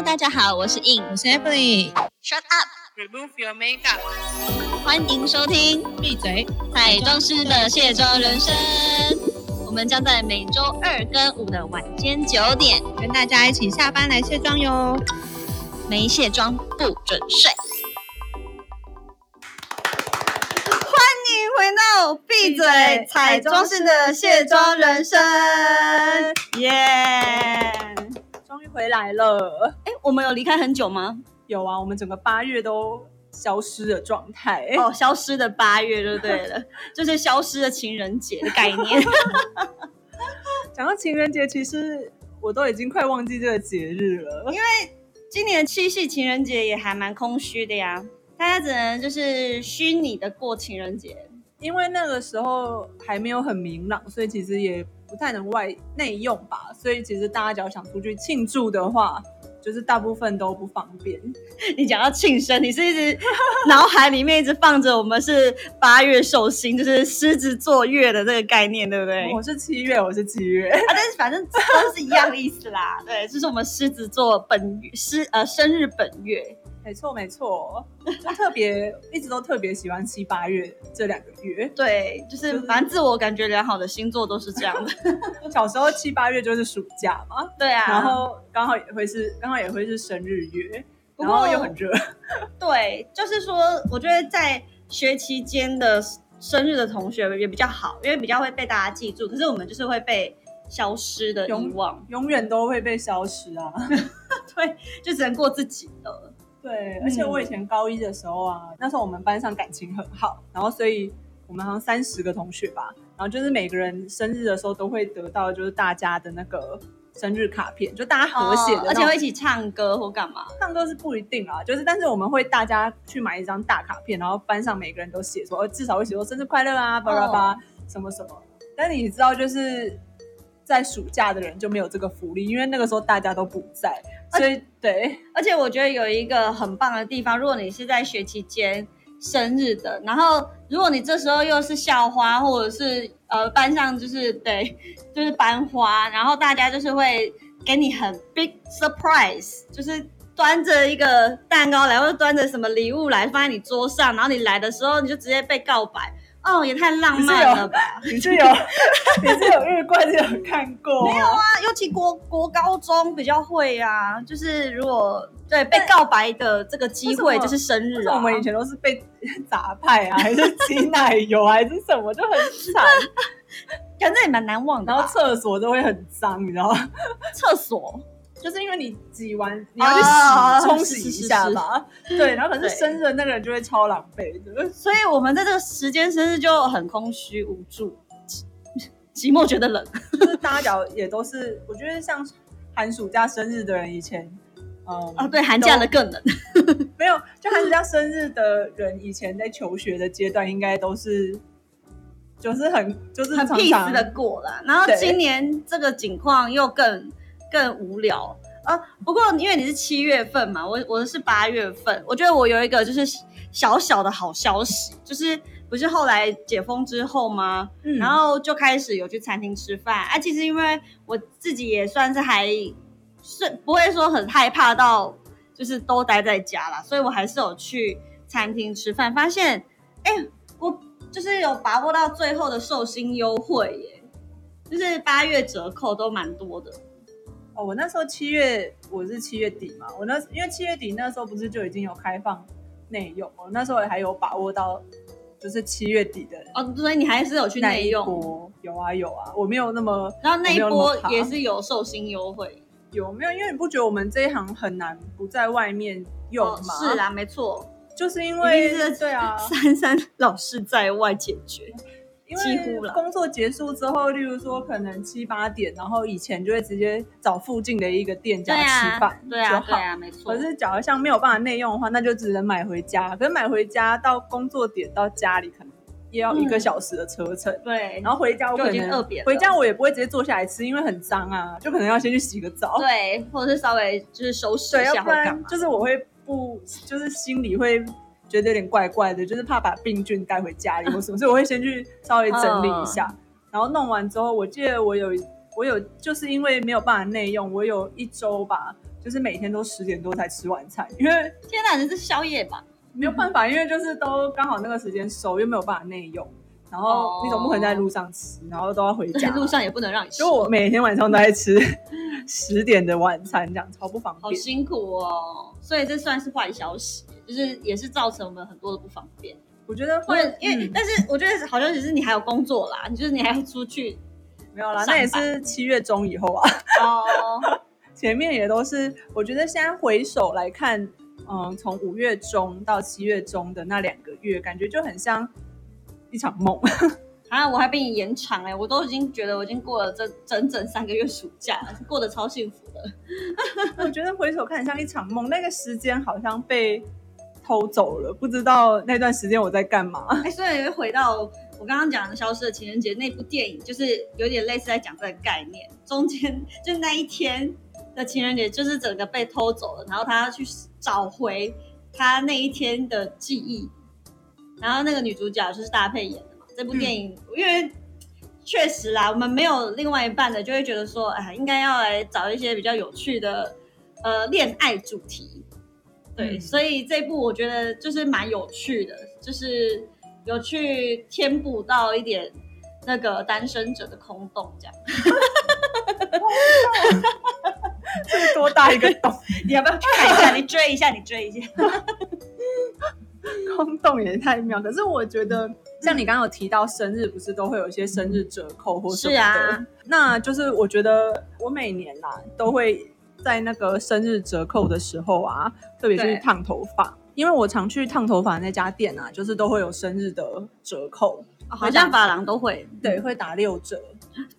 Hello，大家好，我是 In，我是 Emily。Shut up，Remove your makeup。欢迎收听闭嘴！彩妆师的卸妆人生。我们将在每周二跟五的晚间九点，跟大家一起下班来卸妆哟。没卸妆不准睡。欢迎回到闭嘴彩妆师的卸妆人生，耶！回来了。哎，我们有离开很久吗？有啊，我们整个八月都消失的状态。哦，消失的八月就对了，就是消失的情人节的概念。讲到情人节，其实我都已经快忘记这个节日了。因为今年七夕情人节也还蛮空虚的呀，大家只能就是虚拟的过情人节。因为那个时候还没有很明朗，所以其实也不太能外内用吧。所以其实大家只要想出去庆祝的话，就是大部分都不方便。你讲到庆生，你是一直 脑海里面一直放着我们是八月寿星，就是狮子座月的这个概念，对不对？我是七月，我是七月，啊，但是反正都是一样的意思啦。对，这是我们狮子座本月狮呃生日本月。没错没错，就特别一直都特别喜欢七八月这两个月。对，就是就是蛮自我感觉良好的星座都是这样的。小时候七八月就是暑假嘛，对啊，然后刚好也会是刚好也会是生日月，然后又很热。对，就是说，我觉得在学期间的生日的同学也比较好，因为比较会被大家记住。可是我们就是会被消失的遗永忘，永远都会被消失啊！对，就只能过自己的。对，而且我以前高一的时候啊，那时候我们班上感情很好，然后所以我们好像三十个同学吧，然后就是每个人生日的时候都会得到就是大家的那个生日卡片，就大家和谐的哦，而且会一起唱歌或干嘛。唱歌是不一定啊，就是但是我们会大家去买一张大卡片，然后班上每个人都写说，呃至少会写说生日快乐啊，巴拉巴，什么什么。但你知道，就是在暑假的人就没有这个福利，因为那个时候大家都不在，所以对，而且我觉得有一个很棒的地方，如果你是在学期间生日的，然后如果你这时候又是校花，或者是呃班上就是对，就是班花，然后大家就是会给你很 big surprise，就是端着一个蛋糕来，或者端着什么礼物来放在你桌上，然后你来的时候你就直接被告白，哦，也太浪漫了吧！你是有你是有遇过，是有看过？没有啊，啊，尤其国国高中比较会啊，就是如果对被告白的这个机会就是生日啊，我们以前都是被 砸派啊，还是挤奶油，还是什么，就很惨。反正也蛮难忘的。然后厕所都会很脏，你知道吗？厕所就是因为你挤完，你要去洗、哦冲洗一下吧。对，然后可对是生日的那个人就会超狼狈的。所以我们在这个时间生日就很空虚无助，寂 寂寞觉得冷。就是大家也都是，我觉得像寒暑假生日的人，以前，嗯，哦，对，寒假的更冷。没有，就寒暑假生日的人，以前在求学的阶段，应该都是，就是很，就是很常 peace 的过了。然后今年这个情况又更更无聊啊。不过因为你是七月份嘛，我我是八月份，我觉得我有一个就是小小的好消息，就是不是后来解封之后吗？嗯然后就开始有去餐厅吃饭啊。其实因为我自己也算是还是不会说很害怕到就是都待在家啦，所以我还是有去餐厅吃饭，发现哎、我就是有把握到最后的寿星优惠耶，就是八月折扣都蛮多的。哦，我那时候七月，我是七月底嘛，我那因为七月底那时候不是就已经有开放内用，我那时候还有把握到，就是七月底的哦，所以你还是有去内用，波，有啊有啊，我没有那么然后那一波也是有寿星优惠。有没有，因为你不觉得我们这一行很难不在外面用哦吗？是，啊，没错，就是因为是对啊，珊珊老是在外解决。因几乎啦为工作结束之后，例如说可能七八点，然后以前就会直接找附近的一个店家吃饭，对啊。对啊，没错。可是，假如像没有办法内用的话，那就只能买回家。可是买回家到工作点到家里，可能也要一个小时的车程。对，然后回家我可能饿扁了回家我也不会直接坐下来吃，因为很脏啊，就可能要先去洗个澡。对，或者是稍微就是收拾对，一要不下或干嘛。然就是我会不，就是心里会觉得有点怪怪的，就是怕把病菌带回家里或什么，所以我会先去稍微整理一下。嗯然后弄完之后，我记得我有我有就是因为没有办法内用，我有一周吧就是每天都十点多才吃晚餐，因为天哪，你是宵夜吧？没有办法，因为就是都刚好那个时间收，又没有办法内用，然后你总不可能在路上吃，然后都要回家，路上也不能让你吃，就我每天晚上都在吃 十点的晚餐，这样超不方便，好辛苦哦。所以这算是坏消息，就是也是造成我们很多的不方便。我觉得会，因为嗯但是我觉得好像只是你还有工作啦，就是你还要出去没有啦，那也是七月中以后啊。哦。前面也都是，我觉得现在回首来看，嗯，从五月中到七月中的那两个月，感觉就很像一场梦。啊，我还被你延长哎、我都已经觉得我已经过了这整整三个月暑假，过得超幸福的。我觉得回首看很像一场梦，那个时间好像被偷走了，不知道那段时间我在干嘛。哎、所以回到我刚刚讲的《消失的情人节》那部电影，就是有点类似在讲这个概念。中间就那一天的情人节，就是整个被偷走了，然后他要去找回他那一天的记忆。然后那个女主角就是搭配演的嘛。这部电影，因为确实啦，我们没有另外一半的，就会觉得说，哎，应该要来找一些比较有趣的呃恋爱主题。对，嗯所以这部我觉得就是蛮有趣的，就是有去填补到一点那个单身者的空洞，这样。这是多大一个洞？你要不要去看一下？你追一下，你追一下。空洞也太妙。可是我觉得，像你刚刚有提到生日，不是都会有一些生日折扣或什么的？是啊，那就是我觉得我每年啦都会在那个生日折扣的时候啊，特别对是烫头发，因为我常去烫头发那家店啊，就是都会有生日的折扣，好像发廊都会，对，会打六折。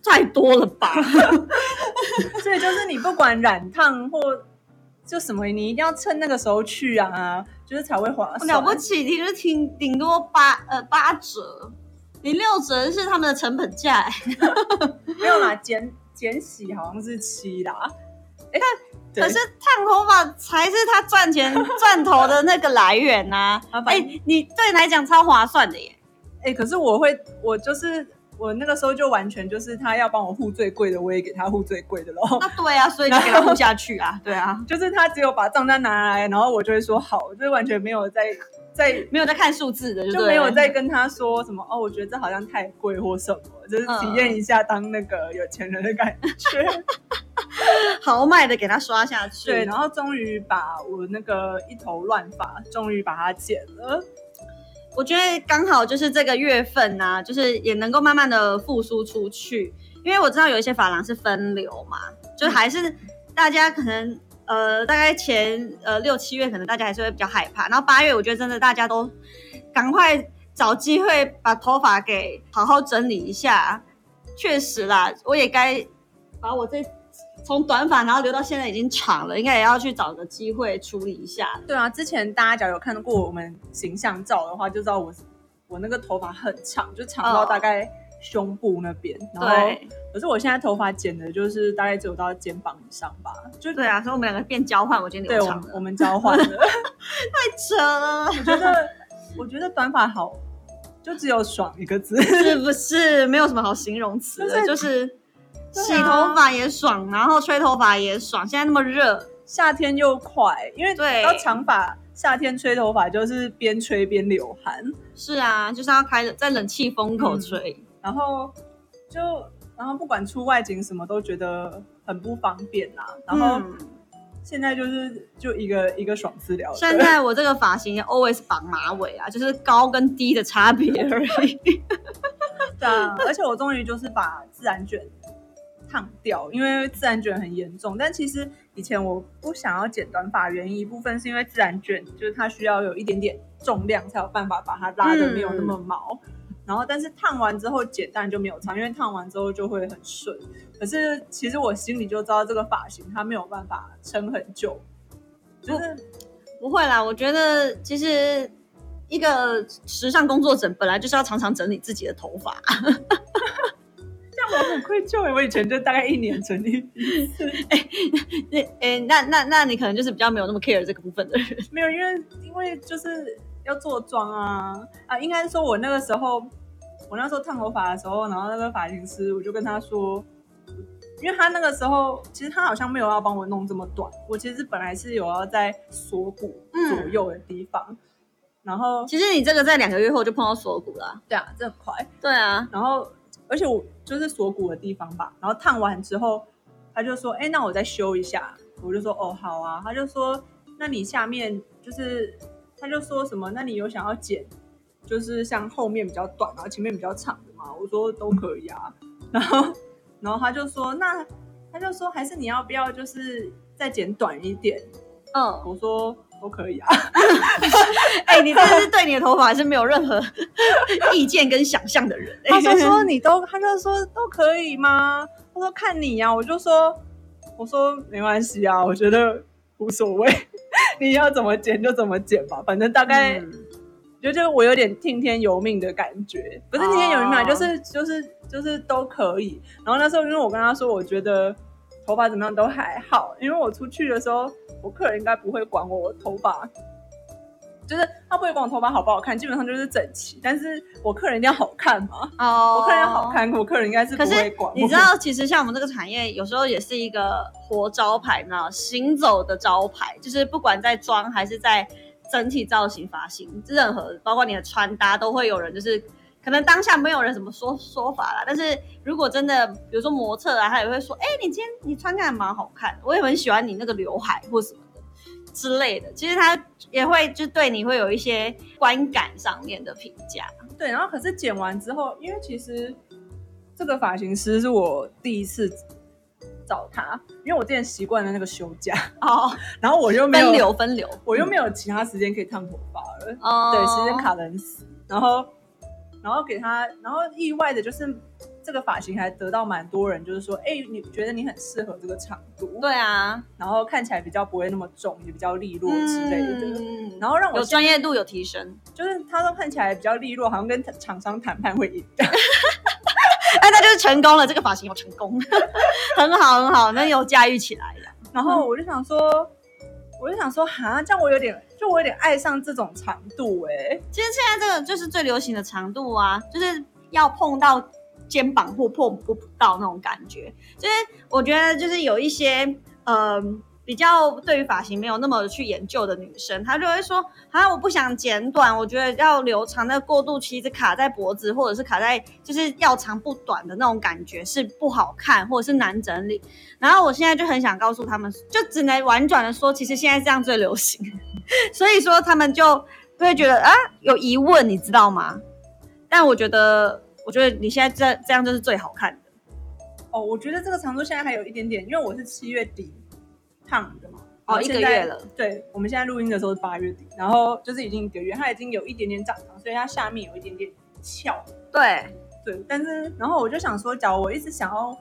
太多了吧？所以就是你不管染烫或就什么，你一定要趁那个时候去啊，就是才会划算。了不起，你就是顶顶多八呃八折，你六折是他们的成本价、欸。没有啦，减减洗好像是七啦。哎、对可是烫头发才是他赚钱 赚头的那个来源呐、啊哎、你对你来讲超划算的耶。哎、可是我会，我就是我那个时候就完全就是他要帮我付最贵的，我也给他付最贵的喽。那对啊，所以就给他付下去啊，对啊，就是他只有把账单拿来，然后我就会说好，就是完全没有在在没有在看数字的就就没有在跟他说什么哦，我觉得这好像太贵或什么，就是体验一下当那个有钱人的感觉。豪迈的给他刷下去。对，然后终于把我那个一头乱发，终于把它剪了。我觉得刚好就是这个月份呐、就是也能够慢慢的复苏出去，因为我知道有一些发廊是分流嘛，就还是大家可能呃大概前呃六七月可能大家还是会比较害怕，然后八月我觉得真的大家都赶快找机会把头发给好好整理一下。确实啦，我也该把我这从短发然后留到现在已经长了，应该也要去找个机会处理一下。对啊，之前大家假如有看过我们形象照的话，就知道我我那个头发很长，就长到哦大概胸部那边。然后，对可是我现在头发剪的就是大概只有到肩膀以上吧，就对啊，所以我们两个变交换，我今天对留长了。我们交换了。太扯了，我觉得我觉得短发好，就只有爽一个字。是不是？没有什么好形容词的，就 就是洗头发也爽，然后吹头发也爽。现在那么热，夏天又快，因为对要长发，夏天吹头发就是边吹边流汗，是啊，就是要开在冷气风口吹。然后就然后不管出外景什么都觉得很不方便呐、然后嗯现在就是就一个一个爽字了得。现在我这个发型 always 绑马尾啊，就是高跟低的差别而已。对啊，而且我终于就是把自然卷烫掉，因为自然卷很严重。但其实以前我不想要剪短发，原因一部分是因为自然卷就是它需要有一点点重量才有办法把它拉的没有那么毛。然后，但是烫完之后剪当然就没有差，因为烫完之后就会很顺。可是其实我心里就知道这个发型它没有办法撑很久，就是不会啦，我觉得其实一个时尚工作者本来就是要常常整理自己的头发。这样我很愧疚哎。我以前就大概一年整理一次，那 诶，那那那你可能就是比较没有那么 care 这个部分的人。没有，因为因为就是要做妆啊啊，应该说我那个时候，我那时候烫头发的时候，然后那个发型师我就跟他说，因为他那个时候其实他好像没有要帮我弄这么短，我其实本来是有要在锁骨嗯左右的地方，然后其实你这个在两个月后就碰到锁骨了啊。对啊，这很快，对啊，然后而且我就是锁骨的地方吧，然后烫完之后，他就说：“哎、那我再修一下。”我就说：“哦，好啊。”他就说：“那你下面就是，他就说什么？那你有想要剪，就是像后面比较短，然后前面比较长的吗？”我说：“都可以啊。”然后，然后他就说：“那他就说还是你要不要就是再剪短一点？”嗯，我说：“都可以啊。”哎、你真的是对你的头发是没有任何意见跟想象的人、他就说你都，他就说都可以吗？他说看你呀、我就说，我说没关系啊，我觉得无所谓，你要怎么剪就怎么剪吧，反正大概、嗯就就我有点听天由命的感觉，不是听天由命嘛，哦就是就是就是都可以。然后那时候因为我跟他说，我觉得头发怎么样都还好，因为我出去的时候，我客人应该不会管我头发。就是他不会管我头发好不好看，基本上就是整齐。但是我客人一定要好看嘛，哦，我客人要好。看，我客人应该是不会管我。你知道，其实像我们这个产业，有时候也是一个活招牌呢，行走的招牌，就是不管在妆还是在整体造型、发型，任何包括你的穿搭，都会有人就是可能当下没有人怎么说说法啦，但是如果真的，比如说模特啊，他也会说，哎、你今天你穿起来蛮好看的，我也很喜欢你那个刘海或什么的之类的。其实他也会就对你会有一些观感上面的评价。对，然后可是剪完之后，因为其实这个发型师是我第一次找他，因为我之前习惯了那个休假，哦，然后我又没有分，流分流，我又没有其他时间可以烫头发了，哦，对，时间卡得很死，然后然后给他，然后意外的就是这个发型还得到蛮多人，就是说，哎，你觉得你很适合这个长度，对啊，然后看起来比较不会那么重，也比较利落之类的。嗯然后让我有专业度有提升，就是他说看起来比较利落，好像跟厂商谈判会赢。哎，那就是成功了，这个发型有成功，很好很好，那有驾驭起来的。然后我就想说，我就想说，哈，这样我有点，就我有点爱上这种长度哎、其实现在这个就是最流行的长度啊，就是要碰到肩膀或碰不到那种感觉。就是我觉得就是有一些嗯比较对于发型没有那么去研究的女生，她就会说啊，我不想剪短，我觉得要留长，那过渡期一直卡在脖子，或者是卡在就是要长不短的那种感觉是不好看，或者是难整理。然后我现在就很想告诉他们，就只能婉转的说，其实现在这样最流行，所以说他们就会觉得啊有疑问，你知道吗？但我觉得，我觉得你现在这这样就是最好看的。哦，我觉得这个长度现在还有一点点，因为我是七月底烫的嘛。哦一个月了。对，我们现在录音的时候是八月底，然后就是已经一个月，它已经有一点点长长，所以它下面有一点点翘。对，对，但是然后我就想说，假如我一直想要，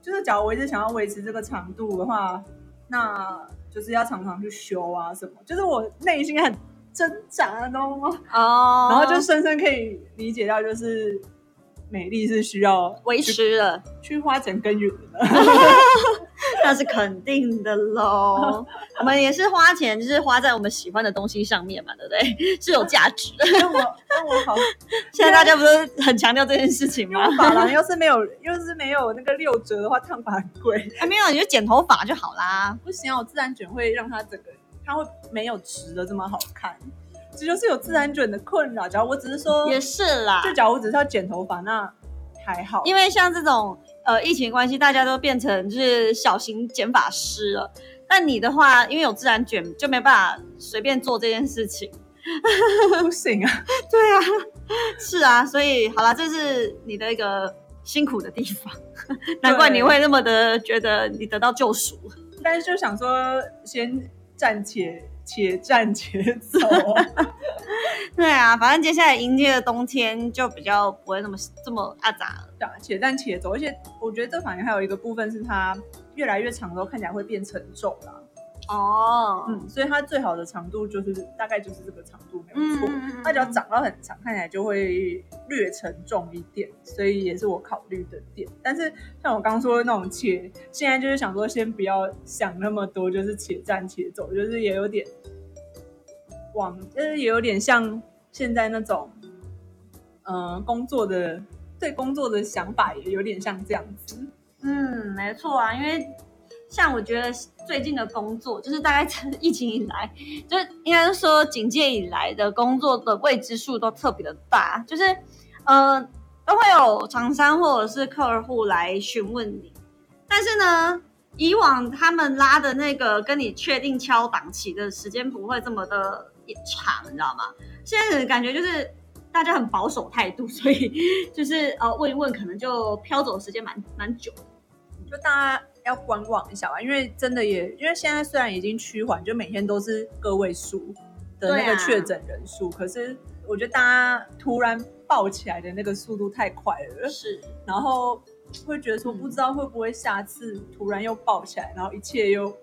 就是假如我一直想要维持这个长度的话，那就是要常常去修啊什么，就是我内心很挣扎，你知道吗？哦然后就深深可以理解到，就是美丽是需要维持的，去花钱耕耘的。那是肯定的喽。我们也是花钱，就是花在我们喜欢的东西上面嘛，对不对？是有价值的。那我那我好，现在大家不是很强调这件事情吗？发廊要是没有，要是没有那个六折的话，烫发很贵。还没有，你就剪头发就好啦。不行啊，我自然卷会让它整个，它会没有直的这么好看。这就是有自然卷的困扰。假如我只是说，也是啦，就假如我只是要剪头发，那还好。因为像这种呃疫情关系，大家都变成就是小型剪发师了。但你的话，因为有自然卷，就没办法随便做这件事情。不行啊，对啊，是啊，所以好啦，这是你的一个辛苦的地方，难怪你会那么的觉得你得到救赎。但是就想说，先暂且且战且走。对啊，反正接下来迎接的冬天就比较不会那么这么阿杂了。对啊，且战且走。而且我觉得这反应还有一个部分是它越来越长之后看起来会变沉重啦。哦嗯，所以它最好的长度就是大概就是这个长度没有错。嗯它只要长到很长，看起来就会略沉重一点，所以也是我考虑的点。但是像我刚说的那种且，现在就是想说先不要想那么多，就是且战且走，就是也有点往，就是也有点像现在那种，嗯、工作的对工作的想法也有点像这样子。嗯，没错啊，因为像我觉得最近的工作，就是大概 疫情以来，就是应该是说警戒以来的工作的未知数都特别的大，就是呃都会有厂商或者是客户来询问你，但是呢，以往他们拉的那个跟你确定敲档期的时间不会这么的长，你知道吗？现在感觉就是大家很保守态度，所以 就是呃问一问，可能就飘走时间蛮蛮久。就大家要观望一下吧，因为真的也，因为现在虽然已经趋缓，就每天都是个位数的那个确诊人数，可是我觉得大家突然爆起来的那个速度太快了，是，然后会觉得说嗯不知道会不会下次突然又爆起来，然后一切又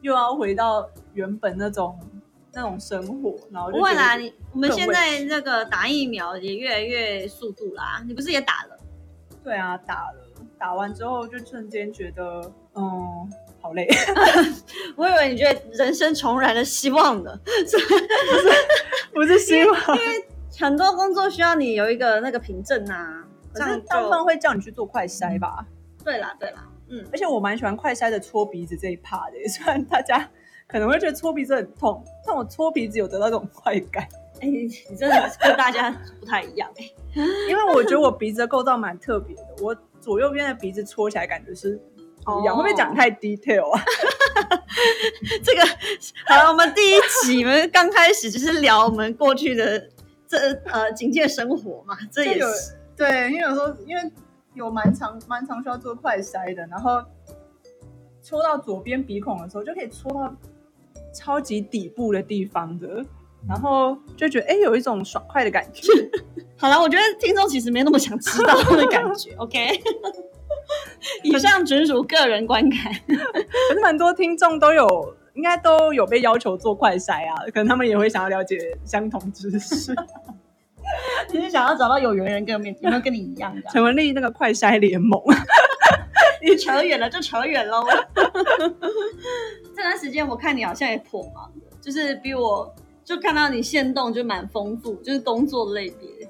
又要回到原本那种那种生活，然后就不会啦，你我们现在那个打疫苗也越来越速度啦，你不是也打了？对啊，打了打完之后就瞬间觉得嗯好累。我以为你觉得人生重燃了希望呢，不是不是希望，因为很多工作需要你有一个那个凭证啊，这可是样大部分会叫你去做快筛吧。对啦对啦，嗯，而且我蛮喜欢快筛的搓鼻子这一趴的，虽然大家可能会觉得搓鼻子很痛，但我搓鼻子有得到这种快感，哎、你你真的跟大家不太一样哎、因为我觉得我鼻子的构造蛮特别的，我左右边的鼻子搓起来感觉是不一样，哦会不会讲太 detail 啊？这个好了，我们第一集我们刚开始就是聊我们过去的这呃警戒生活嘛，这也是对，因为有时候因为有蛮长蛮长需要做快筛的，然后戳到左边鼻孔的时候，就可以戳到超级底部的地方的，然后就觉得哎、有一种爽快的感觉。好了，我觉得听众其实没那么想知道的感觉，OK。以上纯属个人观感。可是蛮多听众都有，应该都有被要求做快筛啊，可能他们也会想要了解相同知识，你是想要找到有缘人跟面有有没有跟你一样的？陈文丽那个快筛联盟。你扯远了就扯远喽。这段时间我看你好像也颇忙的，就是比我就看到你线动就蛮丰富，就是工作类别，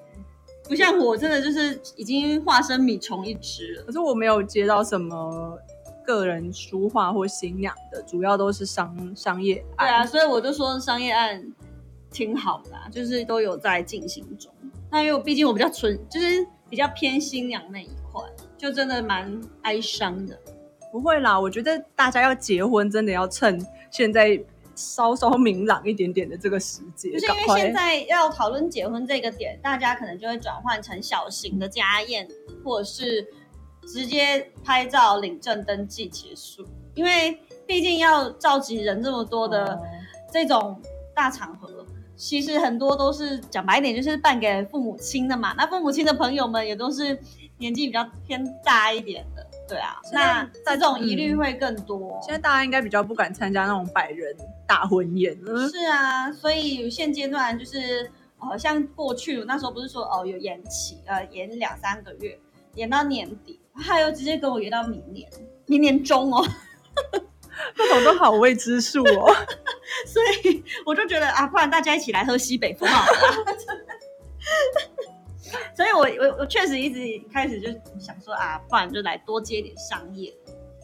不像我真的就是已经化身米虫一只了。可是我没有接到什么个人书画或新娘的，主要都是商商业案。对啊，所以我就说商业案挺好的、啊，就是都有在进行中。那因为我毕竟我比较纯，就是比较偏新娘那一块，就真的蛮哀伤的。不会啦，我觉得大家要结婚，真的要趁现在稍稍明朗一点点的这个时节，就是因为现在要讨论结婚这个点，大家可能就会转换成小型的家宴，或者是直接拍照领证登记结束。因为毕竟要召集人这么多的哦这种大场合，其实很多都是讲白一点，就是办给父母亲的嘛。那父母亲的朋友们也都是年纪比较偏大一点的，对啊，那在这种疑虑嗯会更多。现在大家应该比较不敢参加那种百人大婚宴了。是啊，所以现阶段就是呃，像过去那时候不是说哦有延期，呃，延两三个月，延到年底，还有直接跟我延到明年，明年中哦，那种都好未知数哦。所以我就觉得啊，不然大家一起来喝西北风好了啦。所以我我我确实一直开始就想说啊，不然就来多接点商业，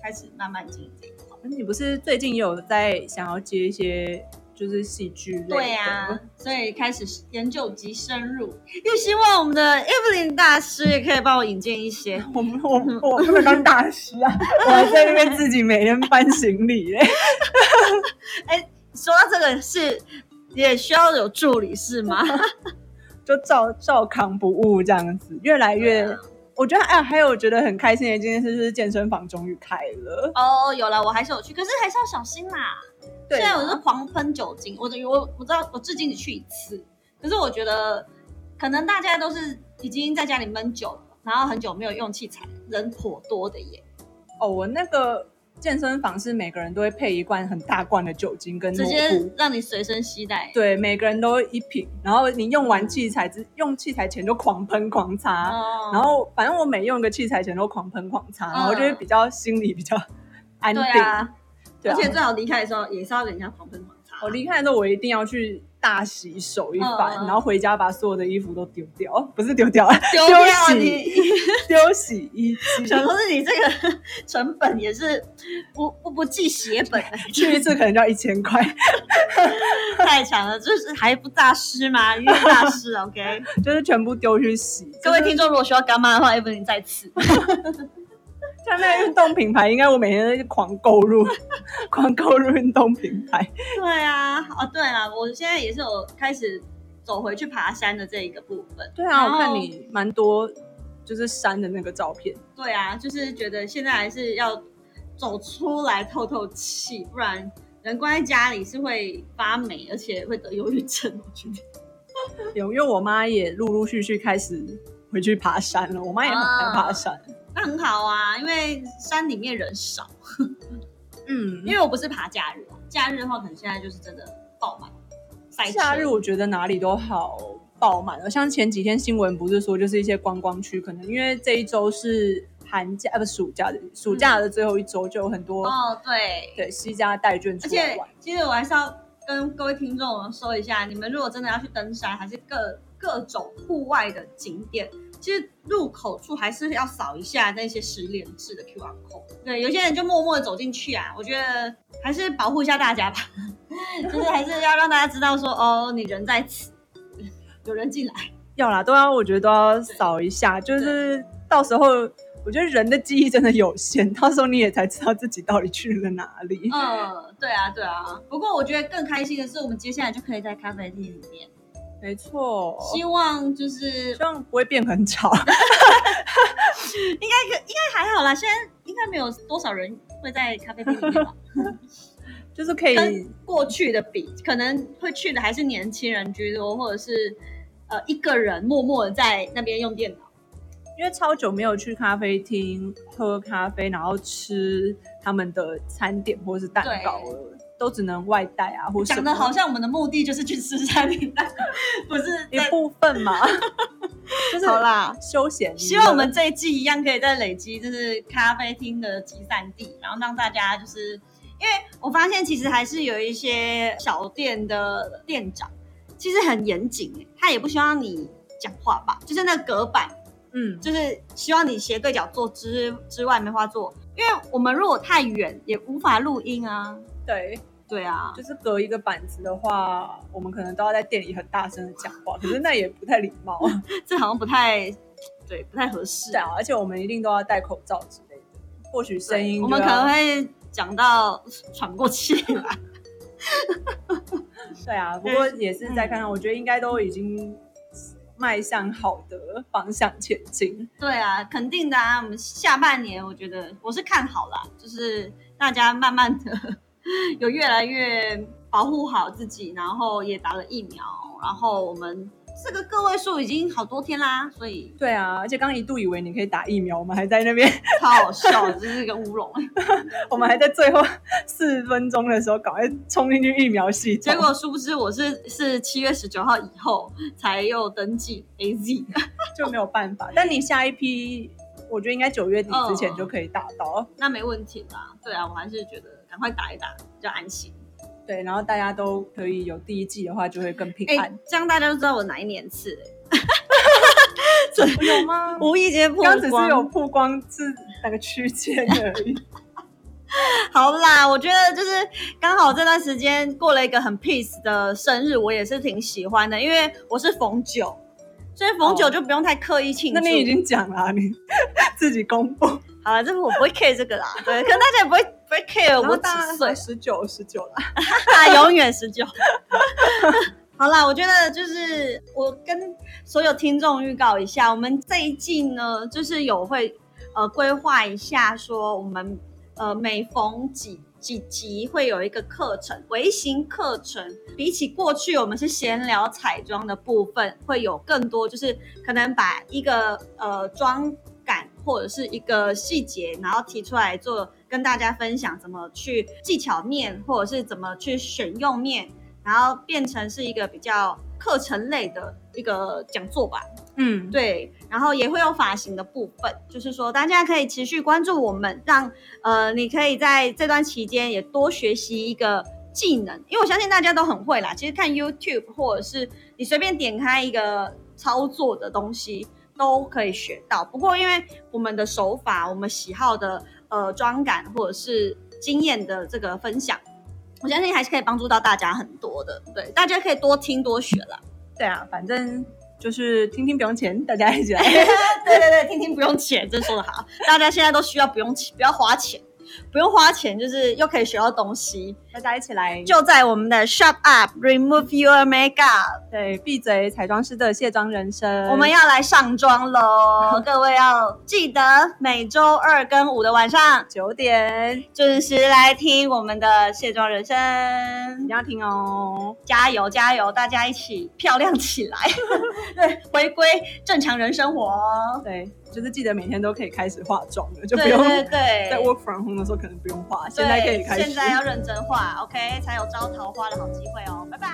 开始慢慢经营这一块。你不是最近也有在想要接一些就是戏剧类的？对啊，所以开始研究及深入，也希望我们的 Evelyn 大师也可以帮我引荐一些。我们我我不能当大师啊，我还在那边自己每天搬行李嘞。说到这个是也需要有助理是吗？就照照扛不误这样子，越来越。啊我觉得哎，还有我觉得很开心的一件事就是健身房终于开了。哦，有了，我还是有去，可是还是要小心啦。对啊，现在我是狂喷酒精，我我我知道我至今只去一次，可是我觉得可能大家都是已经在家里闷久了，然后很久没有用器材，人颇多的耶，哦，我那个健身房是每个人都会配一罐很大罐的酒精跟直。接让你随身携带。对，每个人都一瓶，然后你用完器材之用器材前就狂喷狂擦，哦然后反正我每用一个器材前都狂喷狂擦，然后就会比较心里比较安定。对啊，对啊而且最好离开的时候也是要给人家狂喷狂擦。我离开的时候，我一定要去大洗手一番，然后回家把所有的衣服都丢掉，不是丢掉，丢掉 洗你。丢洗衣机。想说是你这个成本也是不不不计血本的，去一次可能就要一千块，太强了，就是还不大师吗？因为大师，OK。就是全部丢去洗。各位听众，如果需要干妈的话，Evelyn 在此。像那个运动品牌，应该我每天都狂购入，狂购入运动品牌。对啊，哦对啊，我现在也是有开始走回去爬山的这一个部分。对啊，我看你蛮多就是山的那个照片。对啊，就是觉得现在还是要走出来透透气，不然人关在家里是会发霉，而且会得忧郁症。我觉得。有，因为我妈也陆陆续续开始回去爬山了。我妈也很爱爬山。那很好啊，因为山里面人少。嗯，因为我不是爬假日，假日的话可能现在就是真的爆满，假日我觉得哪里都好爆满了。像前几天新闻不是说，就是一些观光区，可能因为这一周是寒假，呃，不暑假的暑假的最后一周，就有很多、哦，对，对西家带眷出而且。其实我还是要跟各位听众说一下，你们如果真的要去登山，还是各各种户外的景点，其实入口处还是要扫一下那些十连制的 QR code。对，有些人就默默的走进去啊，我觉得还是保护一下大家吧，就是还是要让大家知道说，哦，你人在此，有人进来。要啦，都要我觉得都要扫一下，就是到时候我觉得人的记忆真的有限，到时候你也才知道自己到底去了哪里。嗯，对啊，对啊。不过我觉得更开心的是，我们接下来就可以在咖啡厅里面，没错，希望就是希望不会变很吵。应该可应该还好啦，现在应该没有多少人会在咖啡厅里面吧。就是可以跟过去的比，可能会去的还是年轻人居多，或者是呃一个人默默的在那边用电脑。因为超久没有去咖啡厅喝咖啡，然后吃他们的餐点或是蛋糕了，都只能外带啊，或讲的好像我们的目的就是去吃餐厅，但不是一部分嘛，就是好啦。休闲。希望我们这一季一样可以再累积，就是咖啡厅的集散地，然后让大家就是，因为我发现其实还是有一些小店的店长，其实很严谨欸，他也不希望你讲话吧，就是那个隔板，嗯，就是希望你斜对角坐之之外没话做，因为我们如果太远也无法录音啊。对，对啊，就是隔一个板子的话，我们可能都要在店里很大声的讲话，可是那也不太礼貌。这好像不太对，不太合适。对啊，而且我们一定都要戴口罩之类的，或许声音我们可能会讲到喘不过气来。对啊，不过也是在看看，我觉得应该都已经迈向好的方向前进。对啊，肯定的啊。我们下半年我觉得我是看好啦，就是大家慢慢的 有越来越保护好自己，然后也打了疫苗，然后我们这个个位数已经好多天啦，所以对啊，而且刚一度以为你可以打疫苗，我们还在那边，超好笑的，这是一个乌龙。我们还在最后四分钟的时候赶快冲进去疫苗系统，结果殊不知我是是七月十九号以后才又登记 A Z，就没有办法。但你下一批，我觉得应该九月底之前就可以打到。那没问题啦。对啊，我还是觉得赶快打一打比较安心。对，然后大家都可以有第一季的话，就会更平哎、安。这样大家都知道我哪一年次、有吗？无意间曝刚只是。有曝光是那个区间而已。好啦，我觉得就是刚好这段时间过了一个很 peace 的生日，我也是挺喜欢的，因为我是逢九，所以逢九哦就不用太刻意庆祝。那你已经讲了啊、你 自己公布。好了，这个我不会 care 这个啦，对，可能大家也不会不会 care 我几岁，十九，十九啦。他 永远十九。好啦，我觉得就是我跟所有听众预告一下，我们这一季呢，就是有会呃规划一下，说我们呃每逢几几集会有一个课程，微型课程。比起过去我们是闲聊彩妆的部分，会有更多就是可能把一个呃妆感或者是一个细节，然后提出来做跟大家分享怎么去技巧面，或者是怎么去选用面，然后变成是一个比较课程类的一个讲座吧。嗯，对，然后也会有发型的部分，就是说大家可以持续关注我们，让呃你可以在这段期间也多学习一个技能，因为我相信大家都很会啦。其实看 YouTube 或者是你随便点开一个操作的东西都可以学到。不过因为我们的手法、我们喜好的呃妆感或者是经验的这个分享，我相信还是可以帮助到大家很多的。对，大家可以多听多学啦。对啊，反正就是听听不用钱，大家一起来。对对对，听听不用钱，真说的好。大家现在都需要不用钱，不要花钱，不用花钱，就是又可以学到东西。大家一起来，就在我们的 Shut Up Remove Your Makeup，对，闭嘴彩妆师的卸妆人生，我们要来上妆喽！各位要记得每周二跟五的晚上九点准时来听我们的卸妆人生，一定要听哦！加油加油，大家一起漂亮起来，对，回归正常人生活哦。对，就是记得每天都可以开始化妆了，就不用对对，在 work from home 的时候可能不用化，现在可以开始。现在要认真化，OK，才有招桃花的好机会哦。拜拜。